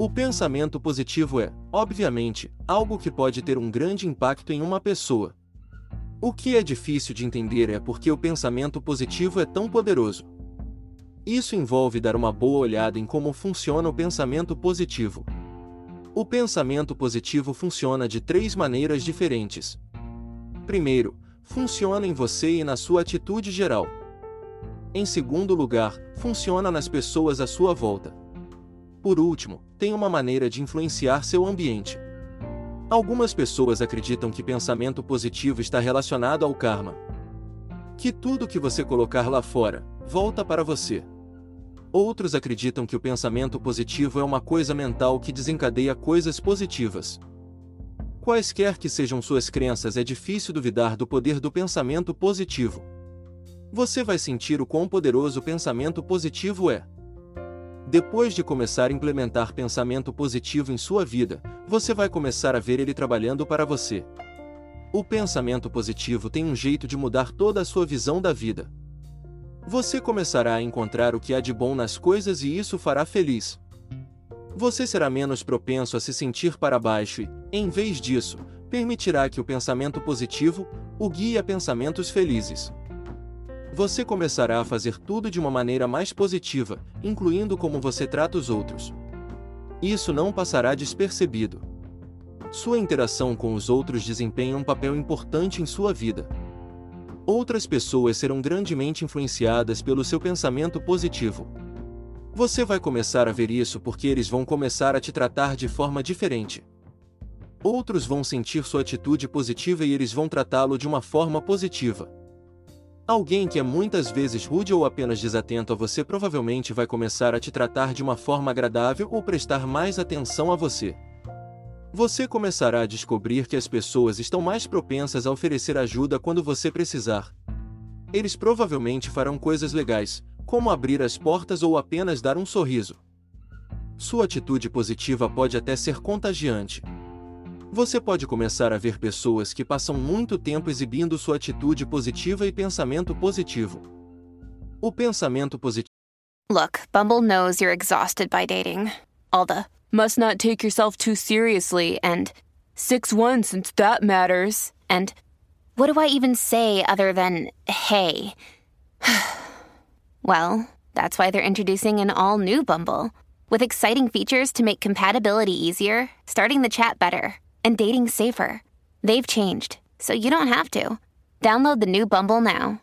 O pensamento positivo é, obviamente, algo que pode ter um grande impacto em uma pessoa. O que é difícil de entender é porque o pensamento positivo é tão poderoso. Isso envolve dar uma boa olhada em como funciona o pensamento positivo. O pensamento positivo funciona de três maneiras diferentes. Primeiro, funciona em você e na sua atitude geral. Em segundo lugar, funciona nas pessoas à sua volta. Por último, tem uma maneira de influenciar seu ambiente. Algumas pessoas acreditam que pensamento positivo está relacionado ao karma. Que tudo que você colocar lá fora, volta para você. Outros acreditam que o pensamento positivo é uma coisa mental que desencadeia coisas positivas. Quaisquer que sejam suas crenças, é difícil duvidar do poder do pensamento positivo. Você vai sentir o quão poderoso o pensamento positivo é. Depois de começar a implementar pensamento positivo em sua vida, você vai começar a ver ele trabalhando para você. O pensamento positivo tem um jeito de mudar toda a sua visão da vida. Você começará a encontrar o que há de bom nas coisas e isso fará feliz. Você será menos propenso a se sentir para baixo e, em vez disso, permitirá que o pensamento positivo o guie a pensamentos felizes você começará a fazer tudo de uma maneira mais positiva, incluindo como você trata os outros. Isso não passará despercebido. Sua interação com os outros desempenha um papel importante em sua vida. Outras pessoas serão grandemente influenciadas pelo seu pensamento positivo. Você vai começar a ver isso porque eles vão começar a te tratar de forma diferente. Outros vão sentir sua atitude positiva e eles vão tratá-lo de uma forma positiva. Alguém que é muitas vezes rude ou apenas desatento a você provavelmente vai começar a te tratar de uma forma agradável ou prestar mais atenção a você. Você começará a descobrir que as pessoas estão mais propensas a oferecer ajuda quando você precisar. Eles provavelmente farão coisas legais, como abrir as portas ou apenas dar um sorriso. Sua atitude positiva pode até ser contagiante. Você pode começar a ver pessoas que passam muito tempo exibindo sua atitude positiva e pensamento positivo. O pensamento positivo. Look, Bumble knows you're exhausted by dating. All the must not take yourself too seriously and 6 1 since that matters. And what do I even say other than hey? well, that's why they're introducing an all new Bumble with exciting features to make compatibility easier, starting the chat better and dating safer. They've changed, so you don't have to. Download the new Bumble now.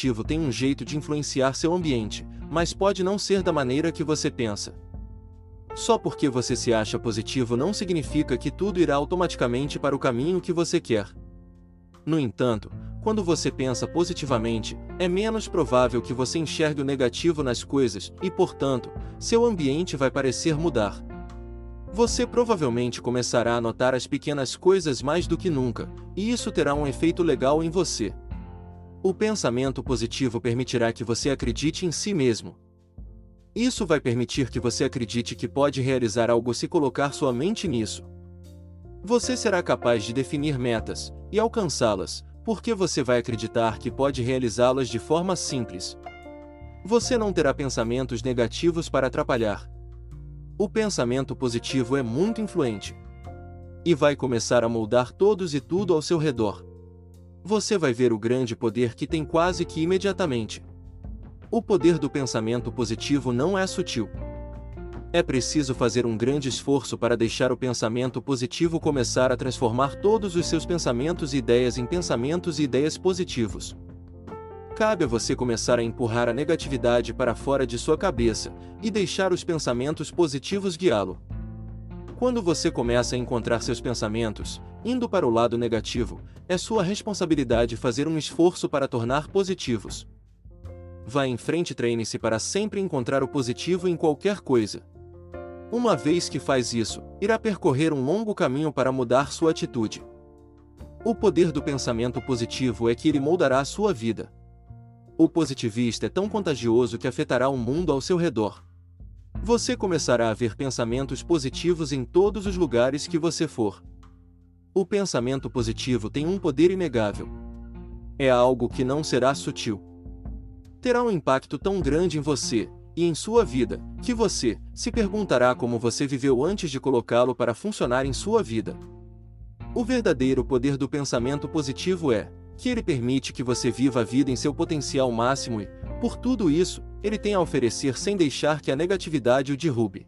Positivo tem um jeito de influenciar seu ambiente, mas pode não ser da maneira que você pensa. Só porque você se acha positivo não significa que tudo irá automaticamente para o caminho que você quer. No entanto, quando você pensa positivamente, é menos provável que você enxergue o negativo nas coisas e, portanto, seu ambiente vai parecer mudar. Você provavelmente começará a notar as pequenas coisas mais do que nunca, e isso terá um efeito legal em você. O pensamento positivo permitirá que você acredite em si mesmo. Isso vai permitir que você acredite que pode realizar algo se colocar sua mente nisso. Você será capaz de definir metas e alcançá-las, porque você vai acreditar que pode realizá-las de forma simples. Você não terá pensamentos negativos para atrapalhar. O pensamento positivo é muito influente e vai começar a moldar todos e tudo ao seu redor você vai ver o grande poder que tem quase que imediatamente. O poder do pensamento positivo não é sutil. É preciso fazer um grande esforço para deixar o pensamento positivo começar a transformar todos os seus pensamentos e ideias em pensamentos e ideias positivos. Cabe a você começar a empurrar a negatividade para fora de sua cabeça e deixar os pensamentos positivos guiá-lo. Quando você começa a encontrar seus pensamentos, indo para o lado negativo, é sua responsabilidade fazer um esforço para tornar positivos. Vá em frente e treine-se para sempre encontrar o positivo em qualquer coisa. Uma vez que faz isso, irá percorrer um longo caminho para mudar sua atitude. O poder do pensamento positivo é que ele moldará a sua vida. O positivista é tão contagioso que afetará o mundo ao seu redor. Você começará a ver pensamentos positivos em todos os lugares que você for. O pensamento positivo tem um poder inegável. É algo que não será sutil. Terá um impacto tão grande em você, e em sua vida, que você se perguntará como você viveu antes de colocá-lo para funcionar em sua vida. O verdadeiro poder do pensamento positivo é que ele permite que você viva a vida em seu potencial máximo e, por tudo isso, ele tem a oferecer sem deixar que a negatividade o derrube.